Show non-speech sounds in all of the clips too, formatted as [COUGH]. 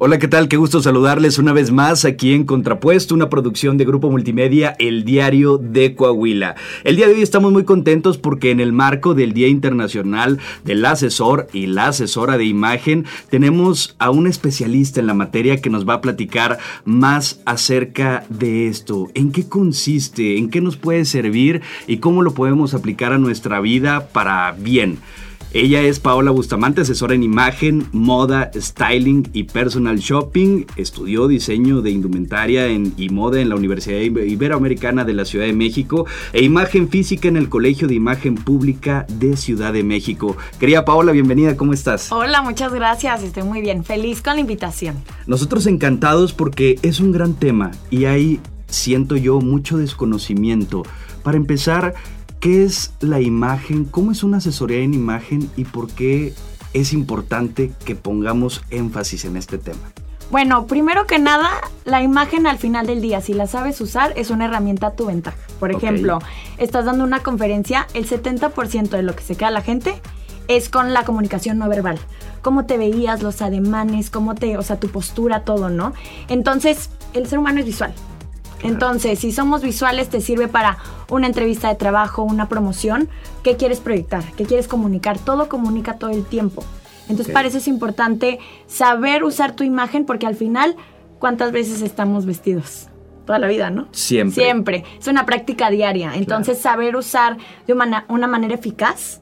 Hola, ¿qué tal? Qué gusto saludarles una vez más aquí en Contrapuesto, una producción de Grupo Multimedia, El Diario de Coahuila. El día de hoy estamos muy contentos porque en el marco del Día Internacional del Asesor y la Asesora de Imagen, tenemos a un especialista en la materia que nos va a platicar más acerca de esto. ¿En qué consiste? ¿En qué nos puede servir? ¿Y cómo lo podemos aplicar a nuestra vida para bien? Ella es Paola Bustamante, asesora en imagen, moda, styling y personal shopping. Estudió diseño de indumentaria y moda en la Universidad Iberoamericana de la Ciudad de México e imagen física en el Colegio de Imagen Pública de Ciudad de México. Querida Paola, bienvenida, ¿cómo estás? Hola, muchas gracias, estoy muy bien, feliz con la invitación. Nosotros encantados porque es un gran tema y hay, siento yo, mucho desconocimiento. Para empezar, ¿Qué es la imagen? ¿Cómo es una asesoría en imagen? ¿Y por qué es importante que pongamos énfasis en este tema? Bueno, primero que nada, la imagen al final del día, si la sabes usar, es una herramienta a tu ventaja. Por ejemplo, estás dando una conferencia, el 70% de lo que se queda la gente es con la comunicación no verbal. Cómo te veías, los ademanes, cómo te, o sea, tu postura, todo, ¿no? Entonces, el ser humano es visual. Entonces, si somos visuales, te sirve para una entrevista de trabajo, una promoción. ¿Qué quieres proyectar? ¿Qué quieres comunicar? Todo comunica todo el tiempo. Entonces, para eso es importante saber usar tu imagen porque al final, ¿cuántas veces estamos vestidos? Toda la vida, ¿no? Siempre. Siempre. Es una práctica diaria. Entonces, saber usar de una, manera eficaz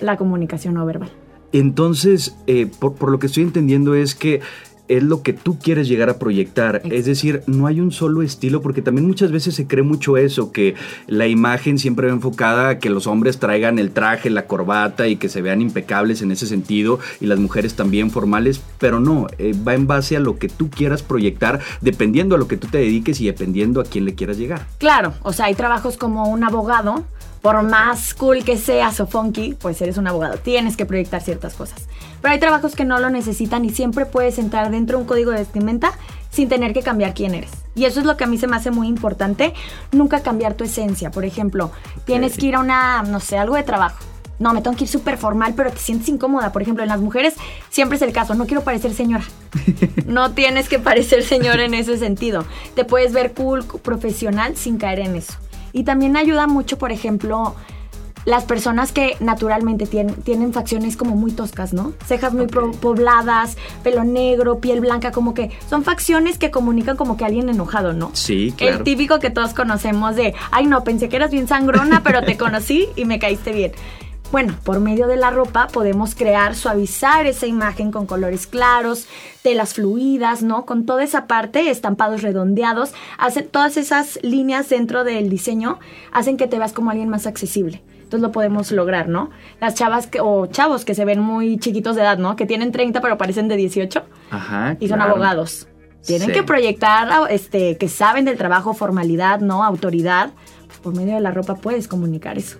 la comunicación no verbal. Entonces, eh, por, lo que estoy entendiendo es que es lo que tú quieres llegar a proyectar. Es decir, no hay un solo estilo, porque también muchas veces se cree mucho eso, que la imagen siempre va enfocada a que los hombres traigan el traje, la corbata y que se vean impecables en ese sentido, y las mujeres también formales, pero no, eh, va en base a lo que tú quieras proyectar, dependiendo a lo que tú te dediques y dependiendo a quién le quieras llegar. Claro, o sea, hay trabajos como un abogado, por más cool que seas o funky, pues eres un abogado, tienes que proyectar ciertas cosas. Pero hay trabajos que no lo necesitan y siempre puedes entrar dentro de un código de vestimenta sin tener que cambiar quién eres. Y eso es lo que a mí se me hace muy importante, nunca cambiar tu esencia. Por ejemplo, tienes que ir a una, no sé, algo de trabajo. No, me tengo que ir súper formal, pero te sientes incómoda. Por ejemplo, en las mujeres siempre es el caso, no quiero parecer señora. [LAUGHS] No tienes que parecer señora en ese sentido. Te puedes ver cool, profesional, sin caer en eso. Y también ayuda mucho, por ejemplo, las personas que naturalmente tienen, tienen facciones como muy toscas, ¿no? Cejas muy pobladas, pelo negro, piel blanca, como que son facciones que comunican como que alguien enojado, ¿no? Sí, claro. El típico que todos conocemos de, ay no, pensé que eras bien sangrona, pero te [LAUGHS] conocí y me caíste bien. Bueno, por medio de la ropa podemos crear, suavizar esa imagen con colores claros, telas fluidas, ¿no? Con toda esa parte, estampados redondeados, hacen todas esas líneas dentro del diseño hacen que te veas como alguien más accesible. Entonces lo podemos lograr, ¿no? Las chavas que, o chavos que se ven muy chiquitos de edad, ¿no? Que tienen 30 pero parecen de 18 Ajá, y son abogados. Tienen que proyectar, este, que saben del trabajo, formalidad, ¿no? Autoridad. Por medio de la ropa puedes comunicar eso.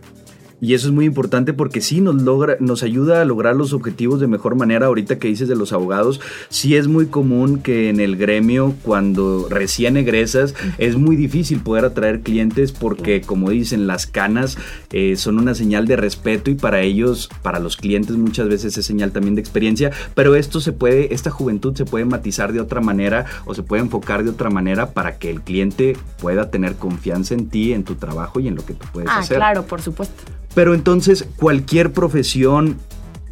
Y eso es muy importante porque sí nos logra, nos ayuda a lograr los objetivos de mejor manera. Ahorita que dices de los abogados, sí es muy común que en el gremio, cuando recién egresas, es muy difícil poder atraer clientes porque, como dicen, las canas eh, son una señal de respeto y para ellos, para los clientes, muchas veces es señal también de experiencia. Pero esto se puede, esta juventud se puede matizar de otra manera o se puede enfocar de otra manera para que el cliente pueda tener confianza en ti, en tu trabajo y en lo que tú puedes ah, hacer. Claro, por supuesto. Pero entonces cualquier profesión,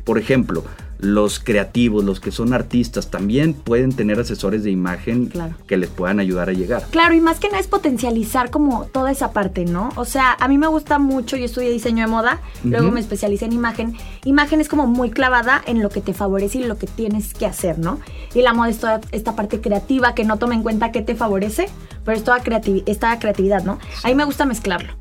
por ejemplo, los creativos, los que son artistas, también pueden tener asesores de imagen que les puedan ayudar a llegar. Claro, y más que nada es potencializar como toda esa parte, ¿no? O sea, a mí me gusta mucho, yo estudié diseño de moda, luego me especialicé en imagen. Imagen es como muy clavada en lo que te favorece y lo que tienes que hacer, ¿no? Y la moda es toda esta parte creativa que no toma en cuenta qué te favorece, pero es toda esta creatividad, ¿no? A mí me gusta mezclarlo.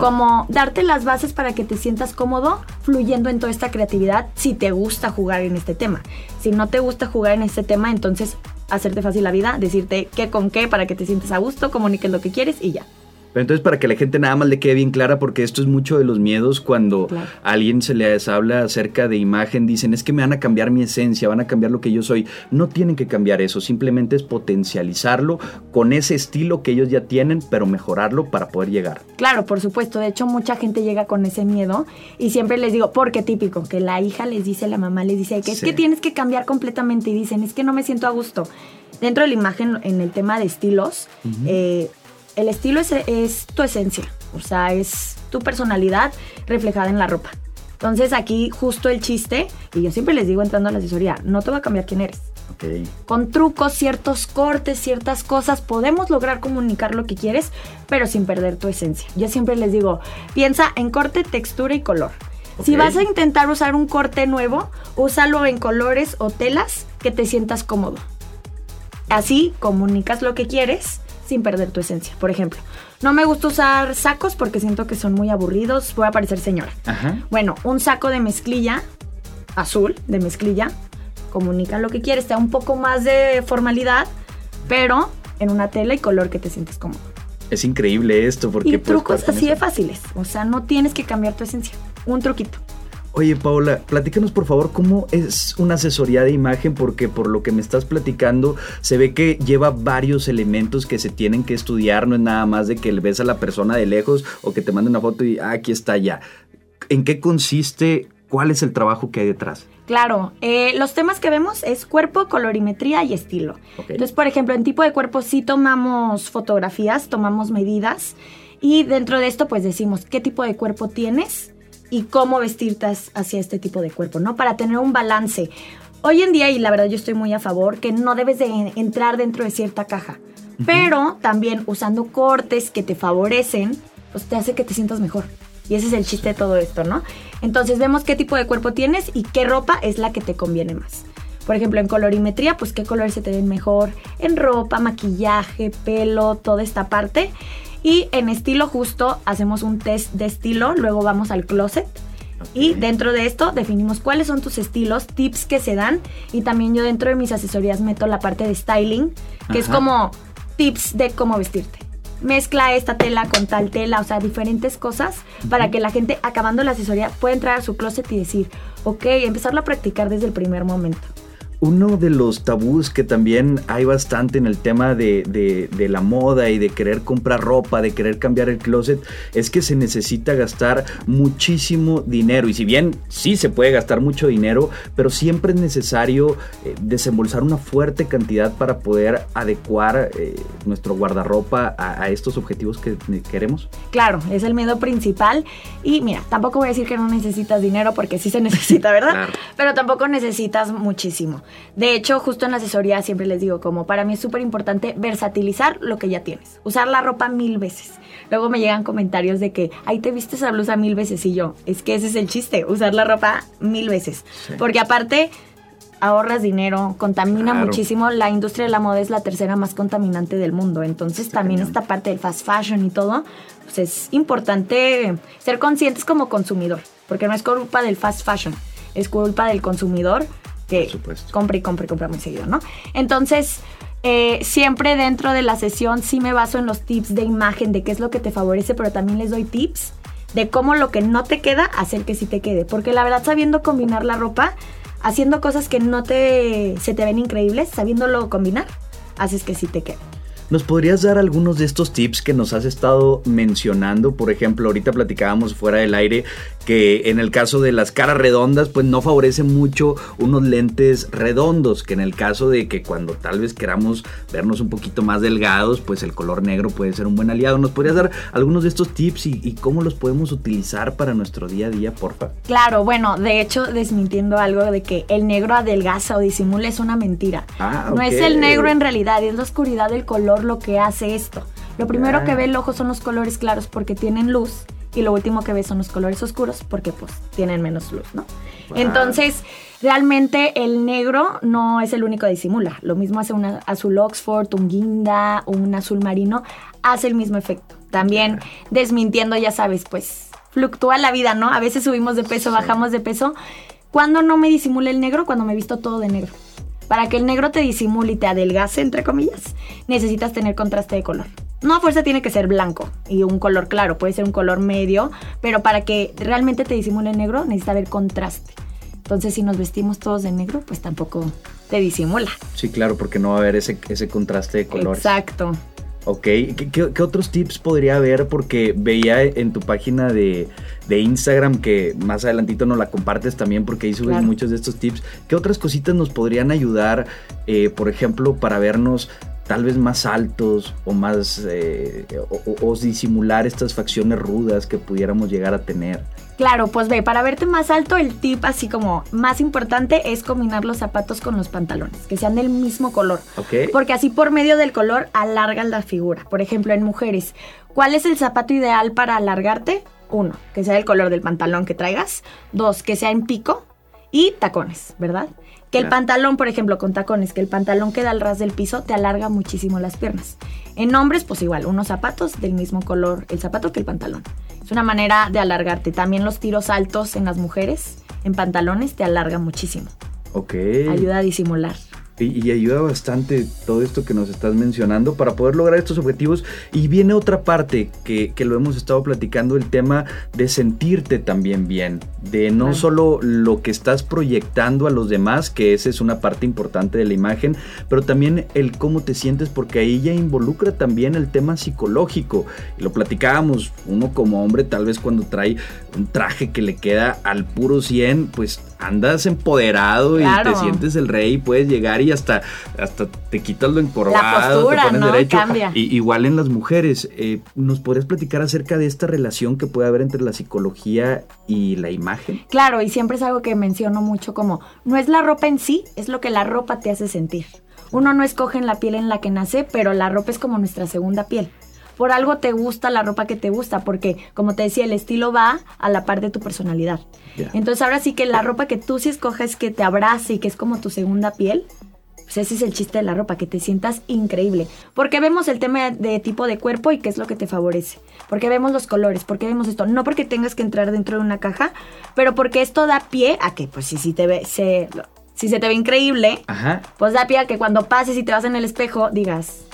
Como darte las bases para que te sientas cómodo fluyendo en toda esta creatividad si te gusta jugar en este tema. Si no te gusta jugar en este tema, entonces hacerte fácil la vida, decirte qué con qué para que te sientas a gusto, comuniques lo que quieres y ya. Pero entonces para que la gente nada más le quede bien clara, porque esto es mucho de los miedos cuando a alguien se les habla acerca de imagen, dicen es que me van a cambiar mi esencia, van a cambiar lo que yo soy. No tienen que cambiar eso, simplemente es potencializarlo con ese estilo que ellos ya tienen, pero mejorarlo para poder llegar. Claro, por supuesto. De hecho, mucha gente llega con ese miedo y siempre les digo, porque típico, que la hija les dice, la mamá les dice que es que tienes que cambiar completamente y dicen, es que no me siento a gusto. Dentro de la imagen, en el tema de estilos, el estilo es, tu esencia, o sea, es tu personalidad reflejada en la ropa. Entonces aquí justo el chiste, y yo siempre les digo entrando a la asesoría, no te va a cambiar quién eres. Con trucos, ciertos cortes, ciertas cosas, podemos lograr comunicar lo que quieres, pero sin perder tu esencia. Yo siempre les digo, piensa en corte, textura y color. Si vas a intentar usar un corte nuevo, úsalo en colores o telas que te sientas cómodo. Así comunicas lo que quieres sin perder tu esencia. Por ejemplo, no me gusta usar sacos porque siento que son muy aburridos, voy a parecer señora. Bueno, un saco de mezclilla azul, de mezclilla, comunica lo que quieres, te da un poco más de formalidad, pero en una tela y color que te sientes cómodo. Es increíble esto porque... Y trucos así de fáciles, o sea, no tienes que cambiar tu esencia, un truquito. Oye, Paola, platícanos por favor cómo es una asesoría de imagen, porque por lo que me estás platicando, se ve que lleva varios elementos que se tienen que estudiar, no es nada más de que le ves a la persona de lejos o que te mande una foto y ah, aquí está ya. ¿En qué consiste? ¿Cuál es el trabajo que hay detrás? Claro, eh, los temas que vemos es cuerpo, colorimetría y estilo. Entonces, por ejemplo, en tipo de cuerpo sí tomamos fotografías, tomamos medidas y dentro de esto pues decimos qué tipo de cuerpo tienes, y cómo vestirte hacia este tipo de cuerpo, ¿no? Para tener un balance. Hoy en día, y la verdad yo estoy muy a favor, que no debes de entrar dentro de cierta caja, pero también usando cortes que te favorecen, pues te hace que te sientas mejor. Y ese es el chiste de todo esto, ¿no? Entonces vemos qué tipo de cuerpo tienes y qué ropa es la que te conviene más. Por ejemplo, en colorimetría, pues qué colores se te ven mejor en ropa, maquillaje, pelo, toda esta parte. Y en estilo justo hacemos un test de estilo, luego vamos al closet. Y dentro de esto definimos cuáles son tus estilos, tips que se dan. Y también yo dentro de mis asesorías meto la parte de styling, que es como tips de cómo vestirte. Mezcla esta tela con tal tela, o sea, diferentes cosas para que la gente acabando la asesoría pueda entrar a su closet y decir, ok, empezarlo a practicar desde el primer momento. Uno de los tabús que también hay bastante en el tema de, de, la moda y de querer comprar ropa, de querer cambiar el closet, es que se necesita gastar muchísimo dinero. Y si bien sí se puede gastar mucho dinero, pero siempre es necesario eh, desembolsar una fuerte cantidad para poder adecuar eh, nuestro guardarropa a, estos objetivos que queremos. Claro, es el miedo principal. Y mira, tampoco voy a decir que no necesitas dinero porque sí se necesita, ¿verdad? [LAUGHS] Pero tampoco necesitas muchísimo. De hecho, justo en la asesoría siempre les digo, como para mí es súper importante versatilizar lo que ya tienes, usar la ropa mil veces. Luego me llegan comentarios de que, ahí te viste esa blusa mil veces y yo, es que ese es el chiste, usar la ropa mil veces. Porque aparte ahorras dinero, contamina muchísimo. La industria de la moda es la tercera más contaminante del mundo. Entonces también esta parte del fast fashion y todo, pues es importante ser conscientes como consumidor, porque no es culpa del fast fashion, es culpa del consumidor que compra y compra y compra muy seguido, ¿no? Entonces, eh, siempre dentro de la sesión sí me baso en los tips de imagen, de qué es lo que te favorece, pero también les doy tips de cómo lo que no te queda, hacer que sí te quede. Porque la verdad, sabiendo combinar la ropa, haciendo cosas que no te se te ven increíbles, sabiéndolo combinar, haces que sí te quede. ¿Nos podrías dar algunos de estos tips que nos has estado mencionando? Por ejemplo, ahorita platicábamos fuera del aire que en el caso de las caras redondas, pues no favorece mucho unos lentes redondos, que en el caso de que cuando tal vez queramos vernos un poquito más delgados, pues el color negro puede ser un buen aliado. ¿Nos podrías dar algunos de estos tips y, cómo los podemos utilizar para nuestro día a día, porfa? Claro, bueno, de hecho, desmintiendo algo de que el negro adelgaza o disimula es una mentira. Ah, no es el negro en realidad, es la oscuridad del color lo que hace esto. Lo primero que ve el ojo son los colores claros porque tienen luz y lo último que ve son los colores oscuros porque pues tienen menos luz, ¿no? Entonces, realmente el negro no es el único que disimula. Lo mismo hace un azul Oxford, un guinda, un azul marino, hace el mismo efecto. También desmintiendo, ya sabes, pues fluctúa la vida, ¿no? A veces subimos de peso, bajamos de peso. ¿Cuándo no me disimula el negro? Cuando me visto todo de negro. Para que el negro te disimule y te adelgace, entre comillas, necesitas tener contraste de color. No a fuerza tiene que ser blanco y un color claro, puede ser un color medio, pero para que realmente te disimule el negro necesita haber contraste. Entonces, si nos vestimos todos de negro, pues tampoco te disimula. Sí, claro, porque no va a haber ese, ese contraste de colores. Exacto. Ok, ¿Qué, qué, otros tips podría haber? Porque veía en tu página de, de Instagram que más adelantito nos la compartes también porque ahí subes muchos de estos tips. ¿Qué otras cositas nos podrían ayudar, eh, por ejemplo, para vernos tal vez más altos o más eh, o, disimular estas facciones rudas que pudiéramos llegar a tener. Claro, pues ve, para verte más alto, el tip así como más importante es combinar los zapatos con los pantalones, que sean del mismo color. Porque así por medio del color alargan la figura. Por ejemplo, en mujeres, ¿cuál es el zapato ideal para alargarte? Uno, que sea el color del pantalón que traigas. Dos, que sea en pico. Y tacones, ¿verdad? Que el pantalón, por ejemplo, con tacones, que el pantalón queda al ras del piso, te alarga muchísimo las piernas. En hombres, pues igual, unos zapatos del mismo color, el zapato que el pantalón. Es una manera de alargarte. También los tiros altos en las mujeres, en pantalones, te alarga muchísimo. Ok. Ayuda a disimular. Y, ayuda bastante todo esto que nos estás mencionando para poder lograr estos objetivos. Y viene otra parte que, lo hemos estado platicando, el tema de sentirte también bien, de no solo lo que estás proyectando a los demás, que esa es una parte importante de la imagen, pero también el cómo te sientes, porque ahí ya involucra también el tema psicológico. Y lo platicábamos, uno como hombre tal vez cuando trae un traje que le queda al puro 100, pues andas empoderado y te sientes el rey, puedes llegar y hasta, hasta te quitas lo encorvado, te pones derecho. Y, igual en las mujeres, eh, ¿nos podrías platicar acerca de esta relación que puede haber entre la psicología y la imagen? Claro, y siempre es algo que menciono mucho como, no es la ropa en sí, es lo que la ropa te hace sentir. Uno no escoge en la piel en la que nace, pero la ropa es como nuestra segunda piel por algo te gusta la ropa que te gusta, porque como te decía, el estilo va a la par de tu personalidad. Entonces ahora sí que la ropa que tú sí escoges que te abrace y que es como tu segunda piel, pues ese es el chiste de la ropa, que te sientas increíble. Porque vemos el tema de tipo de cuerpo y qué es lo que te favorece. Porque vemos los colores, porque vemos esto. No porque tengas que entrar dentro de una caja, pero porque esto da pie a que, pues si, si te ve, se, si se te ve increíble, pues da pie a que cuando pases y te vas en el espejo digas,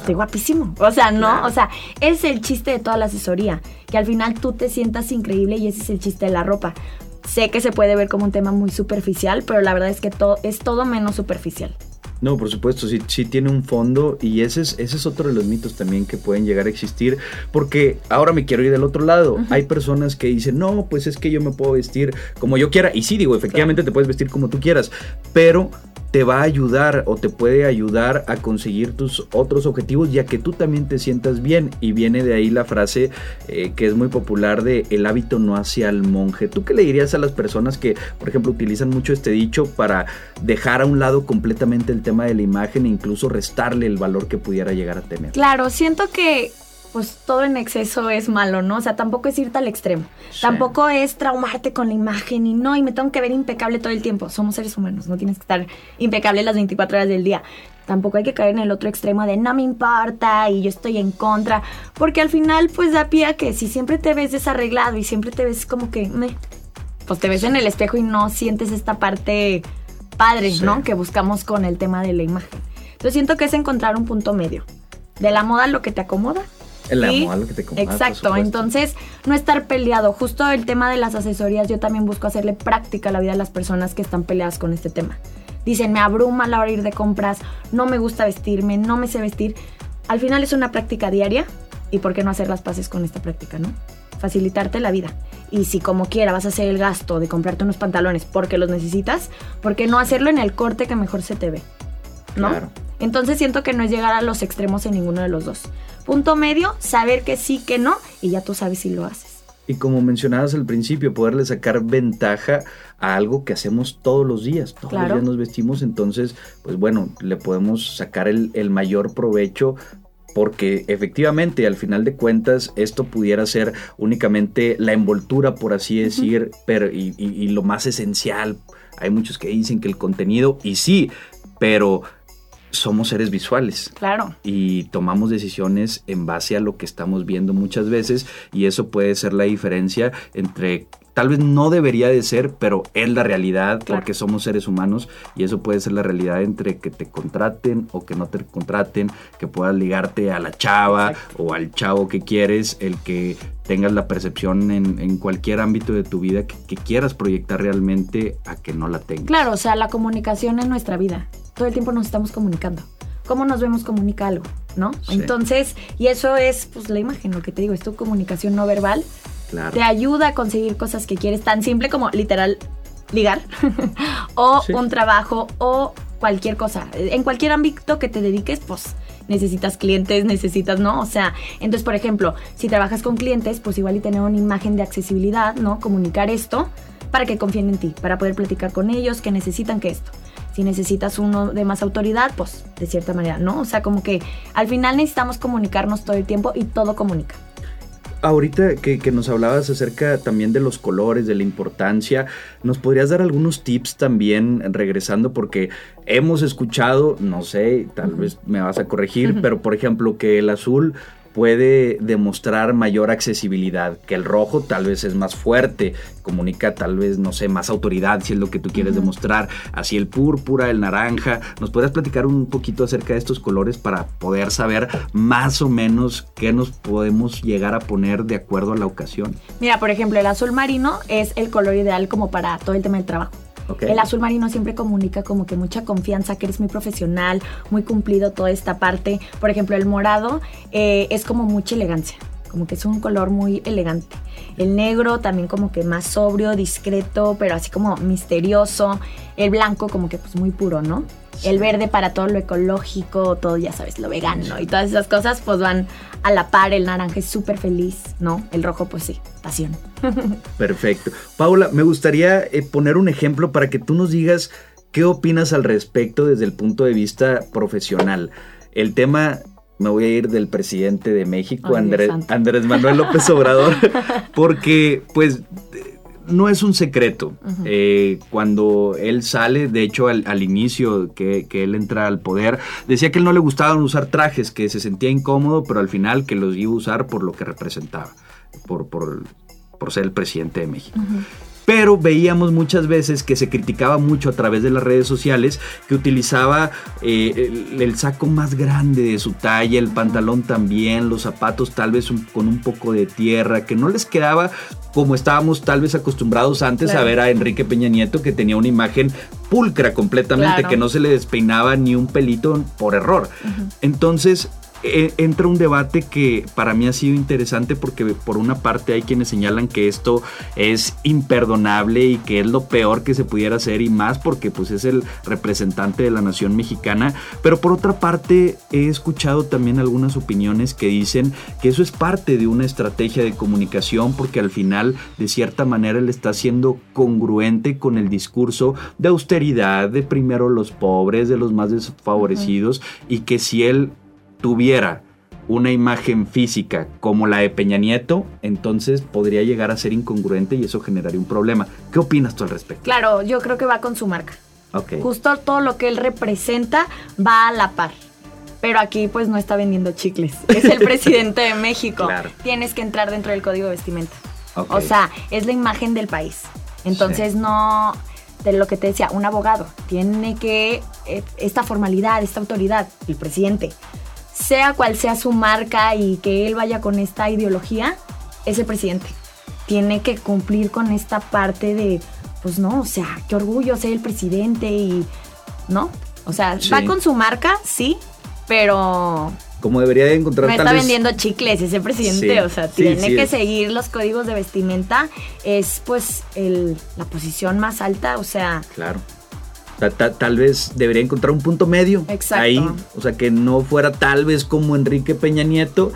estoy guapísimo. O sea, no, o sea, es el chiste de toda la asesoría, que al final tú te sientas increíble y ese es el chiste de la ropa. Sé que se puede ver como un tema muy superficial, pero la verdad es que todo, es todo menos superficial. No, por supuesto, sí, sí tiene un fondo y ese es, ese es otro de los mitos también que pueden llegar a existir, porque ahora me quiero ir del otro lado. Hay personas que dicen, no, pues es que yo me puedo vestir como yo quiera. Y sí, digo, efectivamente te puedes vestir como tú quieras, pero te va a ayudar o te puede ayudar a conseguir tus otros objetivos ya que tú también te sientas bien y viene de ahí la frase eh, que es muy popular de el hábito no hacia el monje. ¿Tú qué le dirías a las personas que por ejemplo utilizan mucho este dicho para dejar a un lado completamente el tema de la imagen e incluso restarle el valor que pudiera llegar a tener? Claro, siento que pues todo en exceso es malo, ¿no? O sea, tampoco es irte al extremo. Tampoco es traumarte con la imagen y no, y me tengo que ver impecable todo el tiempo. Somos seres humanos, no tienes que estar impecable las 24 horas del día. Tampoco hay que caer en el otro extremo de no me importa y yo estoy en contra, porque al final pues da pie a que si siempre te ves desarreglado y siempre te ves como que, pues te ves en el espejo y no sientes esta parte padre, ¿no? Que buscamos con el tema de la imagen. Entonces siento que es encontrar un punto medio. De la moda lo que te acomoda el amor, que te Exacto, entonces no estar peleado. Justo el tema de las asesorías, yo también busco hacerle práctica a la vida a las personas que están peleadas con este tema. Dicen, me abruma la hora de ir de compras, no me gusta vestirme, no me sé vestir. Al final es una práctica diaria y ¿por qué no hacer las paces con esta práctica, no? Facilitarte la vida. Y si como quiera vas a hacer el gasto de comprarte unos pantalones porque los necesitas, ¿por qué no hacerlo en el corte que mejor se te ve? ¿No? Claro. Entonces siento que no es llegar a los extremos en ninguno de los dos. Punto medio, saber que sí, que no, y ya tú sabes si lo haces. Y como mencionabas al principio, poderle sacar ventaja a algo que hacemos todos los días. Todos los días nos vestimos, entonces, pues bueno, le podemos sacar el, mayor provecho porque efectivamente al final de cuentas esto pudiera ser únicamente la envoltura, por así decir, pero y, lo más esencial. Hay muchos que dicen que el contenido, y sí, pero somos seres visuales. Claro. Y tomamos decisiones en base a lo que estamos viendo muchas veces y eso puede ser la diferencia entre tal vez no debería de ser, pero es la realidad porque somos seres humanos y eso puede ser la realidad entre que te contraten o que no te contraten, que puedas ligarte a la chava o al chavo que quieres, el que tengas la percepción en, cualquier ámbito de tu vida que, quieras proyectar realmente a que no la tengas. Claro, o sea, la comunicación en nuestra vida. Todo el tiempo nos estamos comunicando. ¿Cómo nos vemos comunica algo? ¿No? Entonces, y eso es pues la imagen, lo que te digo, es tu comunicación no verbal te ayuda a conseguir cosas que quieres, tan simple como literal ligar [LAUGHS] o un trabajo o cualquier cosa. En cualquier ámbito que te dediques, pues necesitas clientes, necesitas, ¿no? O sea, entonces, por ejemplo, si trabajas con clientes, pues igual y tener una imagen de accesibilidad, ¿no? Comunicar esto para que confíen en ti, para poder platicar con ellos, que necesitan que esto. Si necesitas uno de más autoridad, pues de cierta manera, ¿no? O sea, como que al final necesitamos comunicarnos todo el tiempo y todo comunica ahorita que, nos hablabas acerca también de los colores, de la importancia, ¿nos podrías dar algunos tips también regresando? Porque hemos escuchado, no sé, tal vez me vas a corregir, pero por ejemplo que el azul puede demostrar mayor accesibilidad, que el rojo tal vez es más fuerte, comunica tal vez, no sé, más autoridad si es lo que tú quieres demostrar, así el púrpura, el naranja, ¿nos podrías platicar un poquito acerca de estos colores para poder saber más o menos qué nos podemos llegar a poner de acuerdo a la ocasión? Mira, por ejemplo, el azul marino es el color ideal como para todo el tema del trabajo. El azul marino siempre comunica como que mucha confianza, que eres muy profesional, muy cumplido toda esta parte. Por ejemplo, el morado eh, es como mucha elegancia, como que es un color muy elegante. El negro también como que más sobrio, discreto, pero así como misterioso. El blanco como que pues muy puro, ¿no? El verde para todo lo ecológico, todo ya sabes, lo vegano y todas esas cosas pues van a la par. El naranja es súper feliz, ¿no? El rojo pues sí, pasión. [LAUGHS] Perfecto. Paula, me gustaría eh, poner un ejemplo para que tú nos digas qué opinas al respecto desde el punto de vista profesional. El tema me voy a ir del presidente de México, Andrés, Andrés, Manuel López Obrador, [LAUGHS] porque pues no es un secreto. Eh, cuando él sale, de hecho al, inicio que, él entra al poder, decía que él no le gustaban usar trajes, que se sentía incómodo, pero al final que los iba a usar por lo que representaba, por, por, ser el presidente de México pero veíamos muchas veces que se criticaba mucho a través de las redes sociales que utilizaba eh, el, saco más grande de su talla, el pantalón también, los zapatos tal vez con un poco de tierra, que no les quedaba como estábamos tal vez acostumbrados antes a ver a Enrique Peña Nieto que tenía una imagen pulcra completamente, que no se le despeinaba ni un pelito por error. Entonces, eh, entra un debate que para mí ha sido interesante porque por una parte hay quienes señalan que esto es imperdonable y que es lo peor que se pudiera hacer y más porque pues es el representante de la nación mexicana, pero por otra parte he escuchado también algunas opiniones que dicen que eso es parte de una estrategia de comunicación porque al final de cierta manera él está siendo congruente con el discurso de austeridad, de primero los pobres, de los más desfavorecidos y que si él tuviera una imagen física como la de Peña Nieto, entonces podría llegar a ser incongruente y eso generaría un problema. ¿Qué opinas tú al respecto? Claro, yo creo que va con su marca. Okay. Justo todo lo que él representa va a la par. Pero aquí pues no está vendiendo chicles. [LAUGHS] Es el presidente de México. Claro. Tienes que entrar dentro del código de vestimenta. O sea, es la imagen del país. Entonces no de lo que te decía, un abogado tiene que eh, esta formalidad, esta autoridad, el presidente sea cual sea su marca y que él vaya con esta ideología, ese presidente. Tiene que cumplir con esta parte de, pues no, o sea, qué orgullo ser el presidente y, ¿no? O sea, va con su marca, sí, pero... Como debería de encontrar... No está vendiendo chicles ese presidente, o sea, tiene que seguir los códigos de vestimenta, es pues el, la posición más alta, o sea... Claro tal vez debería encontrar un punto medio ahí. O sea, que no fuera tal vez como Enrique Peña Nieto,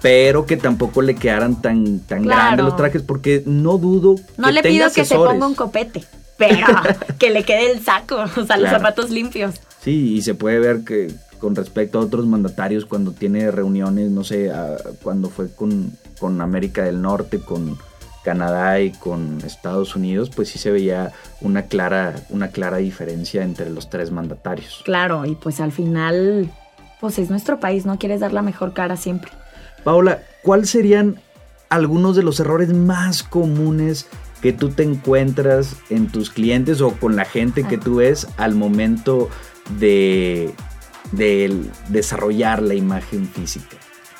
pero que tampoco le quedaran tan, tan grandes los trajes, porque no dudo. No le pido que se ponga un copete, pero [LAUGHS] que le quede el saco, o sea, los zapatos limpios. Sí, y se puede ver que con respecto a otros mandatarios, cuando tiene reuniones, no sé, cuando fue con, con América del Norte, con Canadá y con Estados Unidos, pues sí se veía una clara, una clara diferencia entre los tres mandatarios. Claro, y pues al final, pues es nuestro país, ¿no? Quieres dar la mejor cara siempre. Paola, ¿cuáles serían algunos de los errores más comunes que tú te encuentras en tus clientes o con la gente que tú ves al momento de, de desarrollar la imagen física?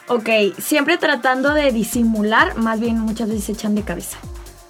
Ok, siempre tratando de disimular, más bien muchas veces se echan de cabeza.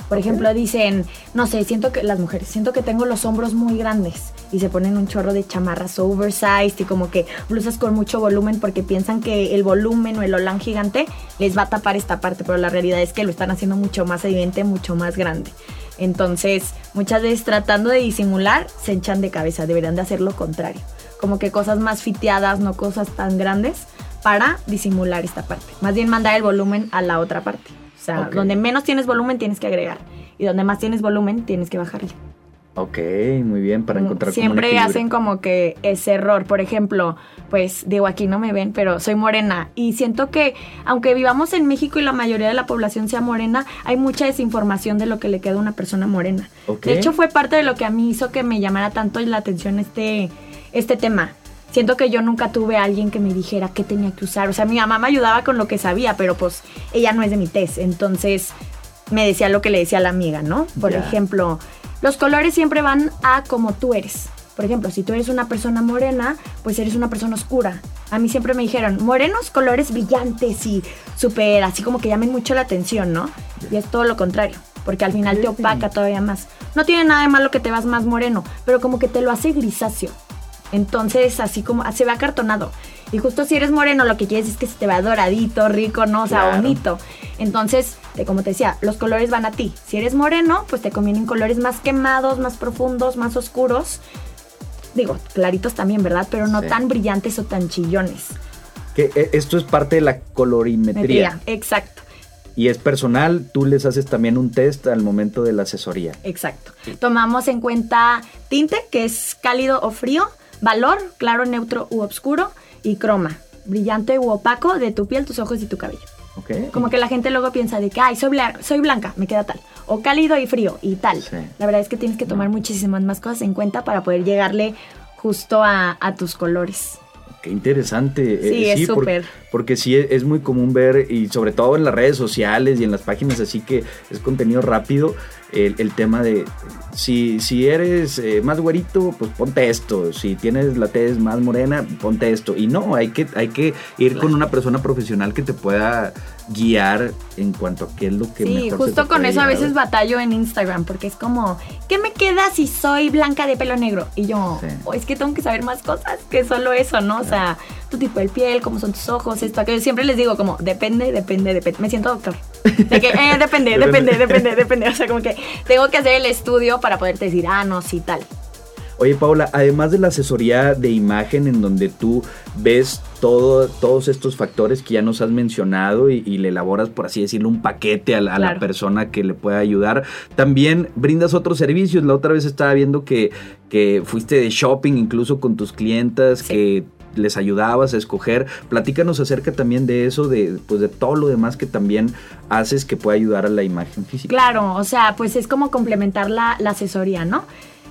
Por ejemplo, dicen, no sé, siento que las mujeres, siento que tengo los hombros muy grandes y se ponen un chorro de chamarras oversized y como que blusas con mucho volumen porque piensan que el volumen o el olán gigante les va a tapar esta parte, pero la realidad es que lo están haciendo mucho más evidente, mucho más grande. Entonces, muchas veces tratando de disimular, se echan de cabeza, deberían de hacer lo contrario. Como que cosas más fiteadas, no cosas tan grandes, para disimular esta parte. Más bien mandar el volumen a la otra parte. O sea, donde menos tienes volumen tienes que agregar y donde más tienes volumen tienes que bajarle. Ok, muy bien, para encontrar Siempre hacen como que ese error. Por ejemplo, pues digo, aquí no me ven, pero soy morena. Y siento que, aunque vivamos en México y la mayoría de la población sea morena, hay mucha desinformación de lo que le queda a una persona morena. De hecho, fue parte de lo que a mí hizo que me llamara tanto la atención este, este tema siento que yo nunca tuve a alguien que me dijera qué tenía que usar. O sea, mi mamá me ayudaba con lo que sabía, pero pues ella no es de mi test. Entonces me decía lo que le decía a la amiga, ¿no? Por ejemplo, los colores siempre van a como tú eres. Por ejemplo, si tú eres una persona morena, pues eres una persona oscura. A mí siempre me dijeron, morenos, colores brillantes y súper, así como que llamen mucho la atención, ¿no? Y es todo lo contrario, porque al final te opaca todavía más. No tiene nada de malo que te vas más moreno, pero como que te lo hace grisáceo. Entonces, así como se ve acartonado. Y justo si eres moreno, lo que quieres es que se te vea doradito, rico, ¿no? O sea, bonito. Entonces, como te decía, los colores van a ti. Si eres moreno, pues te convienen colores más quemados, más profundos, más oscuros. Digo, claritos también, ¿verdad? Pero no tan brillantes o tan chillones. Que eh, esto es parte de la colorimetría. exacto. Y es personal, tú les haces también un test al momento de la asesoría. Exacto. Tomamos en cuenta tinte, que es cálido o frío, valor, claro, neutro u oscuro, y croma, brillante u opaco de tu piel, tus ojos y tu cabello. Okay. Como que la gente luego piensa de que, ay, soy, soy blanca, me queda tal. O cálido y frío y tal. La verdad es que tienes que tomar muchísimas más cosas en cuenta para poder llegarle justo a, tus colores. Qué interesante. Sí, eh, es súper. porque sí, es muy común ver, y sobre todo en las redes sociales y en las páginas así que es contenido rápido, el, tema de si, si eres eh, más güerito, pues ponte esto. Si tienes la tez más morena, ponte esto. Y no, hay que, hay que ir con una persona profesional que te pueda guiar en cuanto a qué es lo que sí, justo con eso a veces batallo en Instagram porque es como ¿qué me queda si soy blanca de pelo negro? y yo oh, es que tengo que saber más cosas que solo eso no o sea tu tipo de piel cómo son tus ojos esto aquello siempre les digo como depende depende depende me siento doctor de que eh, depende depende. depende depende o sea como que tengo que hacer el estudio para poderte decir ah no sí tal Oye, Paula, además de la asesoría de imagen en donde tú ves todo, todos estos factores que ya nos has mencionado y, le elaboras, por así decirlo, un paquete a, la, persona que le pueda ayudar, también brindas otros servicios. La otra vez estaba viendo que, que fuiste de shopping incluso con tus clientas, que les ayudabas a escoger. Platícanos acerca también de eso, de, pues de todo lo demás que también haces que pueda ayudar a la imagen física. Claro, o sea, pues es como complementar la, la asesoría, ¿no?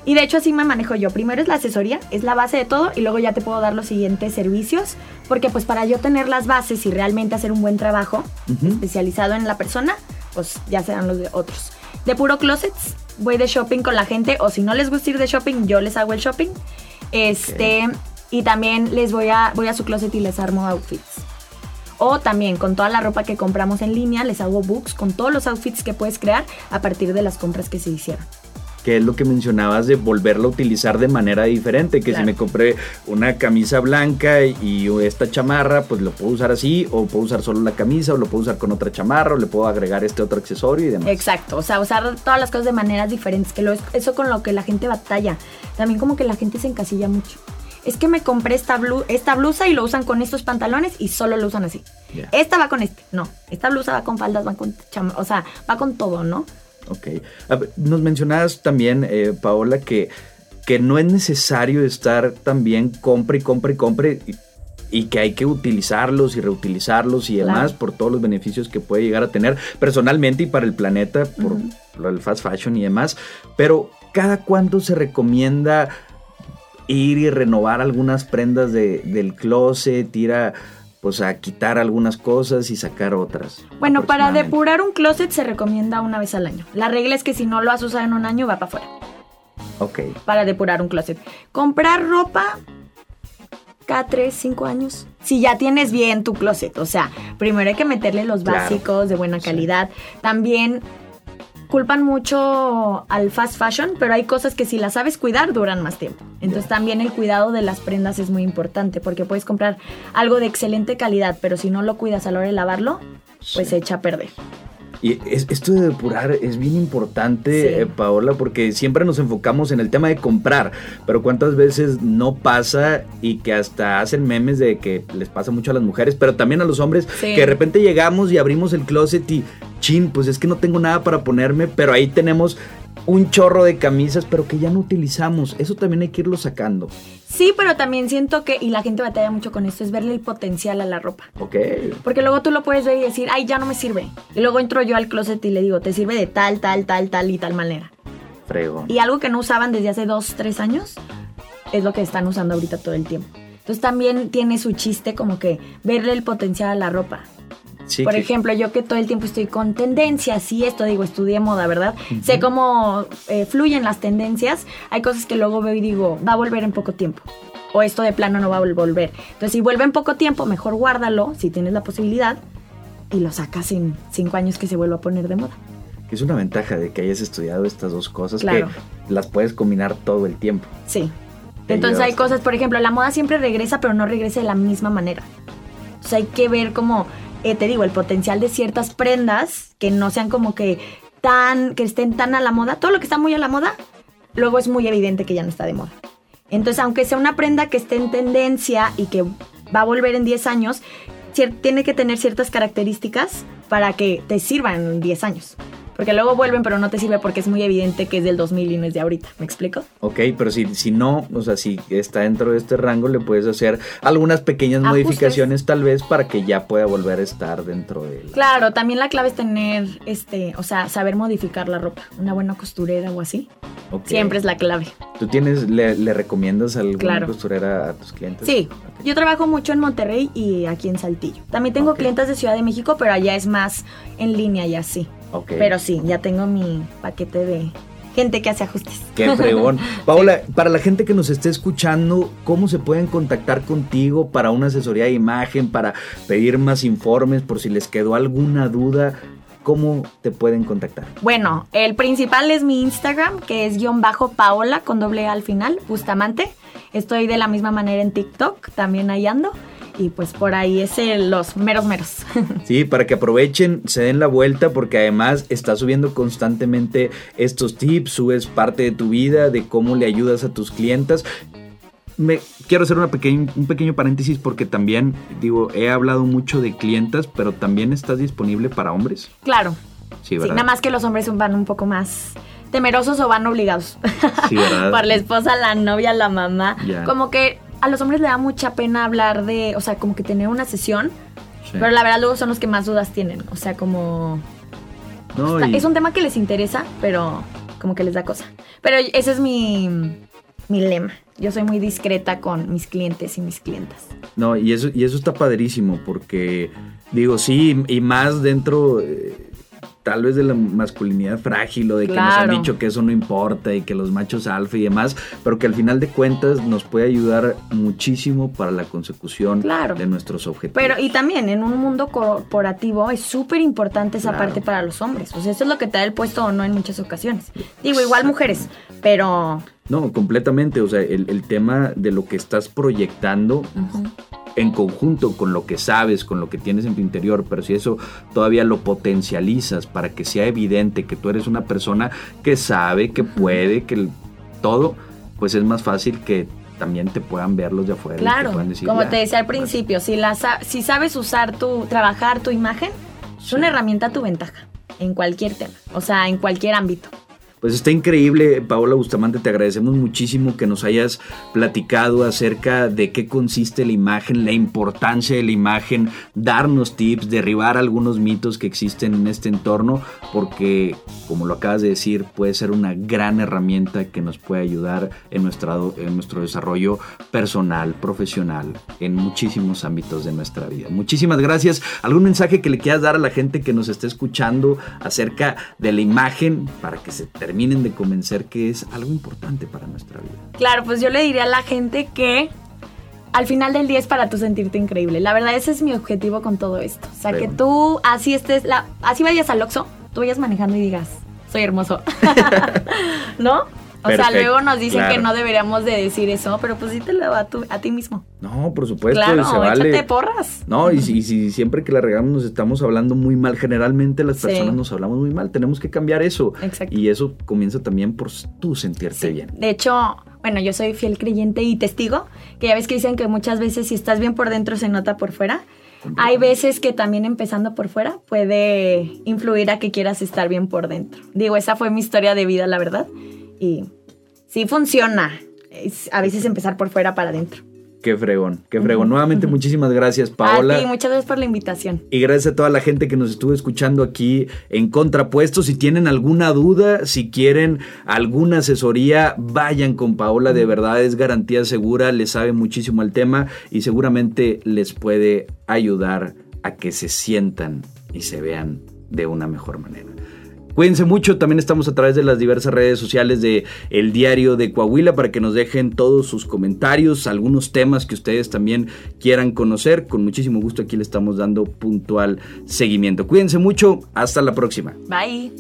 Y de hecho así me manejo yo. Primero es la asesoría, es la base de todo y luego ya te puedo dar los siguientes servicios, porque pues para yo tener las bases y realmente hacer un buen trabajo especializado en la persona, pues ya serán los de otros. De puro closets, voy de shopping con la gente o si no les gusta ir de shopping, yo les hago el shopping. Este, y también les voy a voy a su closet y les armo outfits. O también con toda la ropa que compramos en línea, les hago books con todos los outfits que puedes crear a partir de las compras que se hicieron que es lo que mencionabas de volverlo a utilizar de manera diferente, que si me compré una camisa blanca y esta chamarra, pues lo puedo usar así, o puedo usar solo la camisa, o lo puedo usar con otra chamarra, o le puedo agregar este otro accesorio y demás. Exacto, o sea, usar todas las cosas de maneras diferentes, que lo, eso con lo que la gente batalla, también como que la gente se encasilla mucho. Es que me compré esta, esta blusa y lo usan con estos pantalones y solo lo usan así. Esta va con este, no. Esta blusa va con faldas, va con chamarra, o sea, va con todo, ¿no? Ok. nos mencionabas también, eh, Paola, que, que no es necesario estar también compre y compre y compre y, que hay que utilizarlos y reutilizarlos y demás por todos los beneficios que puede llegar a tener personalmente y para el planeta, por lo del fast fashion y demás. Pero, ¿cada cuánto se recomienda ir y renovar algunas prendas del closet, ir a pues a quitar algunas cosas y sacar otras. Bueno, para depurar un closet se recomienda una vez al año. La regla es que si no lo has usado en un año va para afuera. Ok. Para depurar un closet. Comprar ropa cada 3, 5 años. Si ya tienes bien tu closet, o sea, primero hay que meterle los básicos de buena calidad. También culpan mucho al fast fashion, pero hay cosas que si las sabes cuidar duran más tiempo. Entonces también el cuidado de las prendas es muy importante porque puedes comprar algo de excelente calidad, pero si no lo cuidas a la hora de lavarlo, pues se echa a perder. Y esto de depurar es bien importante, eh, Paola, porque siempre nos enfocamos en el tema de comprar, pero cuántas veces no pasa y que hasta hacen memes de que les pasa mucho a las mujeres, pero también a los hombres, que de repente llegamos y abrimos el closet y, chin, pues es que no tengo nada para ponerme, pero ahí tenemos un chorro de camisas, pero que ya no utilizamos. Eso también hay que irlo sacando. Sí, pero también siento que, y la gente batalla mucho con esto, es verle el potencial a la ropa. Ok. Porque luego tú lo puedes ver y decir, ay, ya no me sirve. Y luego entro yo al closet y le digo, te sirve de tal, tal, tal, tal y tal manera. Frego. Y algo que no usaban desde hace dos, tres años, es lo que están usando ahorita todo el tiempo. Entonces también tiene su chiste como que verle el potencial a la ropa. Por ejemplo, yo que todo el tiempo estoy con tendencias y esto, digo, estudié moda, ¿verdad? Sé cómo eh, fluyen las tendencias. Hay cosas que luego veo y digo, va a volver en poco tiempo. O esto de plano no va a volver. Entonces, si vuelve en poco tiempo, mejor guárdalo, si tienes la posibilidad, y lo sacas en cinco años que se vuelva a poner de moda. Es una ventaja de que hayas estudiado estas dos cosas que las puedes combinar todo el tiempo. Sí. Entonces hay cosas, por ejemplo, la moda siempre regresa, pero no regresa de la misma manera. O sea, hay que ver cómo eh, te digo, el potencial de ciertas prendas que no sean como que tan, que estén tan a la moda. Todo lo que está muy a la moda, luego es muy evidente que ya no está de moda. Entonces, aunque sea una prenda que esté en tendencia y que va a volver en 10 años, tiene que tener ciertas características para que te sirvan en 10 años. Porque luego vuelven, pero no te sirve porque es muy evidente que es del 2000 y no es de ahorita. ¿Me explico? Ok, pero si, si no, o sea, si está dentro de este rango, le puedes hacer algunas pequeñas modificaciones tal vez para que ya pueda volver a estar dentro de Claro, también la clave es tener, este, o sea, saber modificar la ropa. Una buena costurera o así. Siempre es la clave. ¿Tú tienes, le, recomiendas alguna costurera a tus clientes? Sí, yo trabajo mucho en Monterrey y aquí en Saltillo. También tengo clientes de Ciudad de México, pero allá es más en línea y así. Pero sí, ya tengo mi paquete de gente que hace ajustes. Qué fregón. [LAUGHS] Paola, para la gente que nos esté escuchando, ¿cómo se pueden contactar contigo para una asesoría de imagen, para pedir más informes, por si les quedó alguna duda? ¿Cómo te pueden contactar? Bueno, el principal es mi Instagram, que es guion bajo Paola con doble A al final, Bustamante. Estoy de la misma manera en TikTok, también ahí ando y pues por ahí es los meros meros. [LAUGHS] Sí, para que aprovechen, se den la vuelta porque además estás subiendo constantemente estos tips, subes parte de tu vida, de cómo le ayudas a tus clientas. Me, quiero hacer una un pequeño paréntesis porque también, digo, he hablado mucho de clientas, pero también estás disponible para hombres. Claro. Sí, ¿verdad? nada más que los hombres van un poco más temerosos o van obligados. Sí, ¿verdad? [LAUGHS] Por la esposa, la novia, la mamá. Como que a los hombres le da mucha pena hablar de, o sea, como que tener una sesión, pero la verdad luego son los que más dudas tienen, o sea, como... Es un tema que les interesa, pero como que les da cosa. Pero ese es mi, mi lema. Yo soy muy discreta con mis clientes y mis clientas. No, y eso, y eso está padrísimo porque, digo, sí, y más dentro... Eh, tal vez de la masculinidad frágil o de que nos han dicho que eso no importa y que los machos alfa y demás, pero que al final de cuentas nos puede ayudar muchísimo para la consecución de nuestros objetivos. Pero y también en un mundo corporativo es súper importante esa parte para los hombres. O sea, eso es lo que te da el puesto o no en muchas ocasiones. Digo, igual mujeres, pero... No, completamente. O sea, el, tema de lo que estás proyectando en conjunto con lo que sabes, con lo que tienes en tu interior, pero si eso todavía lo potencializas para que sea evidente que tú eres una persona que sabe, que puede, que todo, pues es más fácil que también te puedan ver los de afuera. Claro, como te decía al principio, si, la, si sabes usar tu, trabajar tu imagen, es una herramienta a tu ventaja en cualquier tema, o sea, en cualquier ámbito. Pues está increíble, Paola Bustamante, te agradecemos muchísimo que nos hayas platicado acerca de qué consiste la imagen, la importancia de la imagen, darnos tips, derribar algunos mitos que existen en este entorno, porque, como lo acabas de decir, puede ser una gran herramienta que nos puede ayudar en, nuestro desarrollo personal, profesional, en muchísimos ámbitos de nuestra vida. Muchísimas gracias. ¿Algún mensaje que le quieras dar a la gente que nos esté escuchando acerca de la imagen para que se termine? Terminen de convencer que es algo importante para nuestra vida. Claro, pues yo le diría a la gente que al final del día es para tú sentirte increíble. La verdad, ese es mi objetivo con todo esto. O sea, que tú así estés, la, así vayas al Oxxo, tú vayas manejando y digas, soy hermoso. [LAUGHS] [LAUGHS] ¿No? O sea, luego nos dicen que no deberíamos de decir eso, pero pues dítelo a, tu, a ti mismo. No, por supuesto, claro, se vale. échate porras. No, y, si siempre que la regamos nos estamos hablando muy mal, generalmente las personas nos hablamos muy mal, tenemos que cambiar eso. Exacto. Y eso comienza también por tú sentirte bien. De hecho, bueno, yo soy fiel creyente y testigo, que ya ves que dicen que muchas veces si estás bien por dentro se nota por fuera. Hay veces que también empezando por fuera puede influir a que quieras estar bien por dentro. Digo, esa fue mi historia de vida, la verdad y sí funciona. a veces empezar por fuera para adentro. Qué fregón, qué fregón. Nuevamente, muchísimas gracias, Paola. A muchas gracias por la invitación. Y gracias a toda la gente que nos estuvo escuchando aquí en Contrapuesto. Si tienen alguna duda, si quieren alguna asesoría, vayan con Paola. De verdad, es garantía segura, le sabe muchísimo al tema y seguramente les puede ayudar a que se sientan y se vean de una mejor manera. Cuídense mucho, también estamos a través de las diversas redes sociales de El Diario de Coahuila para que nos dejen todos sus comentarios, algunos temas que ustedes también quieran conocer. Con muchísimo gusto aquí le estamos dando puntual seguimiento. Cuídense mucho, hasta la próxima. Bye.